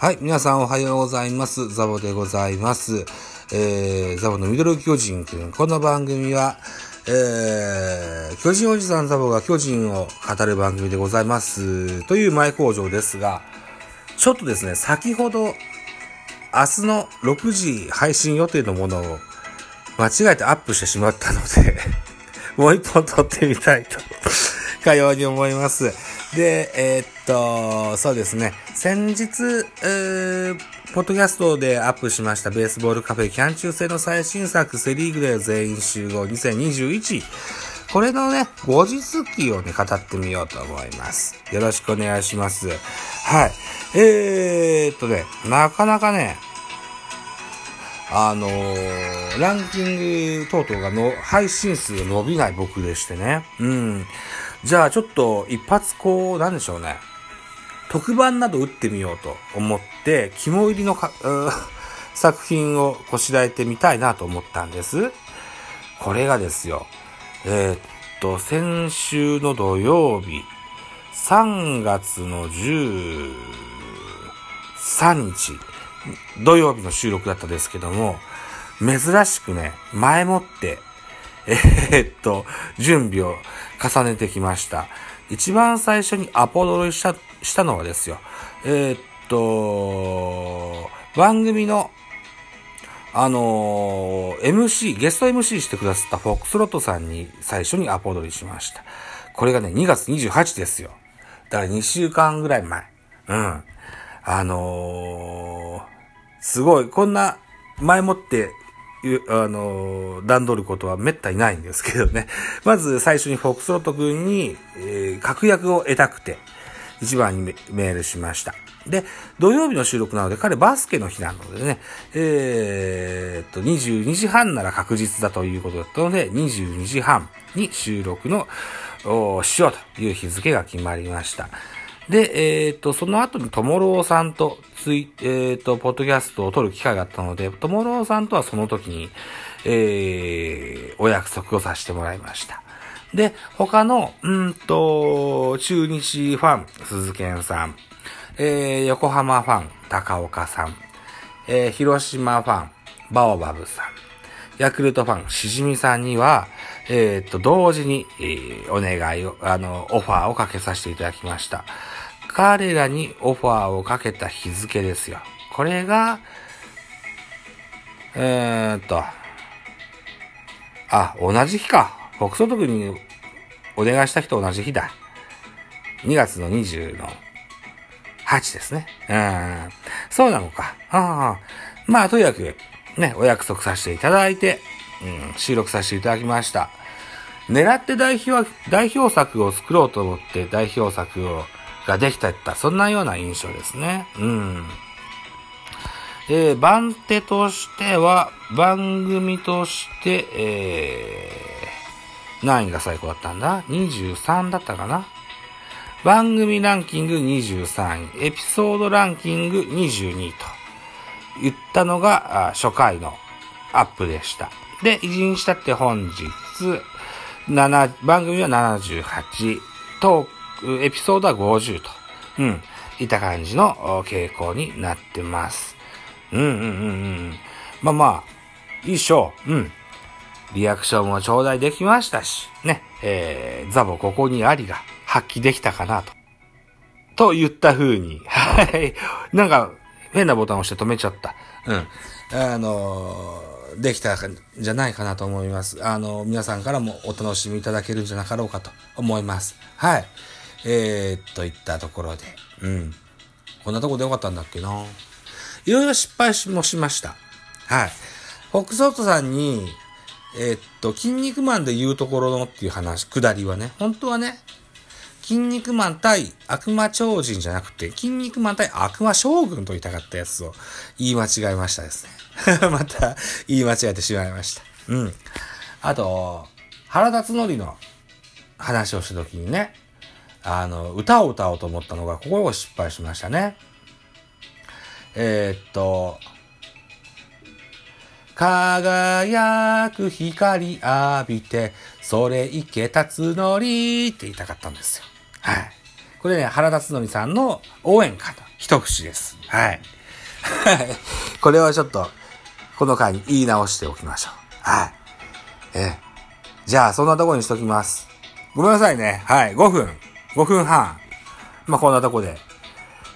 はい、皆さんおはようございます。ザボでございます。えー、ザボのミドル巨人くん。この番組は、えー、巨人おじさんザボが巨人を語る番組でございます。という前工場ですが、ちょっとですね、先ほど、明日の6時配信予定のものを間違えてアップしてしまったので、もう一本撮ってみたいと、かように思います。で、えーっと、そうですね、先日、えー、ポッドキャストでアップしましたベースボールカフェキャン中制の最新作セリーグで全員集合2021。これのね、後日記をね、語ってみようと思います。よろしくお願いします。はい。えーっとね、なかなかね、あのー、ランキング等々がの、配信数が伸びない僕でしてね。うん。じゃあちょっと一発こう、なんでしょうね。特番など打ってみようと思って、肝入りのか、作品をこしらえてみたいなと思ったんです。これがですよ。えーっと、先週の土曜日、3月の13日、土曜日の収録だったですけども、珍しくね、前もって、えーっと、準備を重ねてきました。一番最初にアポロした、したのはですよ。えーっと、番組の、あのー MC、ゲスト MC してくださったフォックスロットさんに最初にアポロリしました。これがね、2月28ですよ。だから2週間ぐらい前。うん。あのーすごい、こんな前もって、あの段取ることはめったにないんですけどね。まず最初にフォックスロット君に、えー確約を得たくて、一番にメールしました。で、土曜日の収録なので、彼バスケの日なのでね、えーっと、22時半なら確実だということだったので、22時半に収録の、おしようという日付が決まりました。で、えっ、と、その後にともろうさんとつい、えっ、と、ポッドキャストを撮る機会があったので、ともろうさんとはその時に、えー、お約束をさせてもらいました。で、他の、うんと、中日ファン、鈴健さん、えー、横浜ファン、高岡さん、えー、広島ファン、バオバブさん、ヤクルトファン、しじみさんには、えーっと、同時に、えーお願いを、あの、オファーをかけさせていただきました。彼らにオファーをかけた日付ですよ。これが、えーっと、あ、同じ日か。フォックソト君にお願いした日と同じ日だ。2月の20の8ですね。うん。そうなのか。ああ。まあ、とにかく、ね、お約束させていただいて、うん、収録させていただきました。狙って代表、代表作を作ろうと思って代表作を、ができたった、そんなような印象ですね。うん。えー番手としては、番組として、えー、何位が最高だったんだ ?23 だったかな？番組ランキング23位、エピソードランキング22位と言ったのが初回のアップでした。で、1日経って本日、7番組は78、トーク、エピソードは50と、うん、いった感じのお傾向になってます。うんうんうんうん。まあまあ、いいっしょう。うん。リアクションも頂戴できましたし、ね、えー、ザボここにありが発揮できたかなと。と言った風に、はい。なんか、変なボタンを押して止めちゃった。うん。あのーできたんじゃないかなと思います。あのー皆さんからもお楽しみいただけるんじゃなかろうかと思います。はい。えー、っと、いったところで。うん。こんなとこでよかったんだっけないろいろ失敗もしました。はい。フォックソートさんに、えーっと、筋肉マンで言うところのっていう話、くだりはね、本当はね、筋肉マン対悪魔超人じゃなくて、筋肉マン対悪魔将軍と言いたかったやつを言い間違えましたですね。また言い間違えてしまいました。うん。あと、原田つのりの話をした時にね、あの、歌を歌おうと思ったのが、ここを失敗しましたね。えーっと、輝く光浴びて、それ池立つのりって言いたかったんですよ。はい。これね、原辰徳さんの応援歌と一節です。はい。これはちょっと、この回に言い直しておきましょう。はい。えじゃあ、そんなとこにしときます。ごめんなさいね。はい。5分。5分半。まあ、こんなとこで、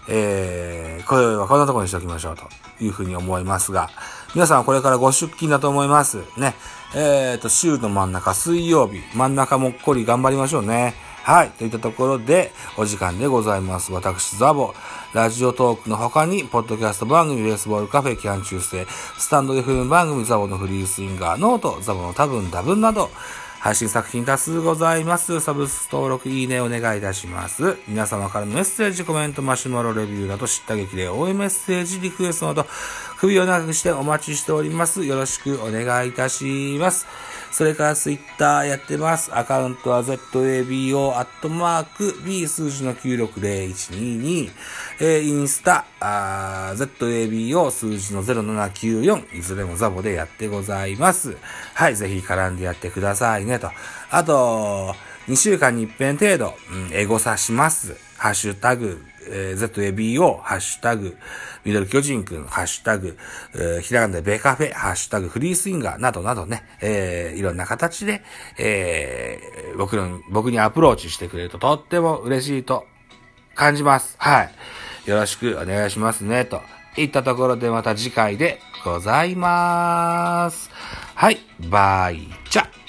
えー、これはこんなとこにしときましょうというふうに思いますが、皆さんこれからご出勤だと思います。ね。えっ、ー、と、週の真ん中、水曜日、真ん中もっこり頑張りましょうね。はい。といったところで、お時間でございます。私、ザボ。ラジオトークの他に、ポッドキャスト番組、ベースボールカフェ、キャン中世、 stand.fm 番組、ザボのフリースインガー、 note、ザボの多分多分など、配信作品多数ございます。サブス登録、いいねお願いいたします。皆様からのメッセージ、コメント、マシュマロレビューなど、叱咤激励、応援メッセージ、リクエストなど、首を長くしてお待ちしております。よろしくお願いいたします。それからツイッターやってます。アカウントは ZABO アットマーク B 数字の960122。えー、インスタ、ZABO 数字の0794。いずれもザボでやってございます。はい、ぜひ絡んでやってくださいねと。あと、2週間に1遍程度、うん、エゴサします。ハッシュタグ、えー、ZABO、ハッシュタグ、ミドル巨人くん、ハッシュタグ、えー、ひらがなでベカフェ、ハッシュタグ、フリースインガーなどなどね、えー、いろんな形で、えー、僕の、僕にアプローチしてくれるととっても嬉しいと感じます。はい。よろしくお願いしますね、といったところでまた次回でございます。はい、バイチャ。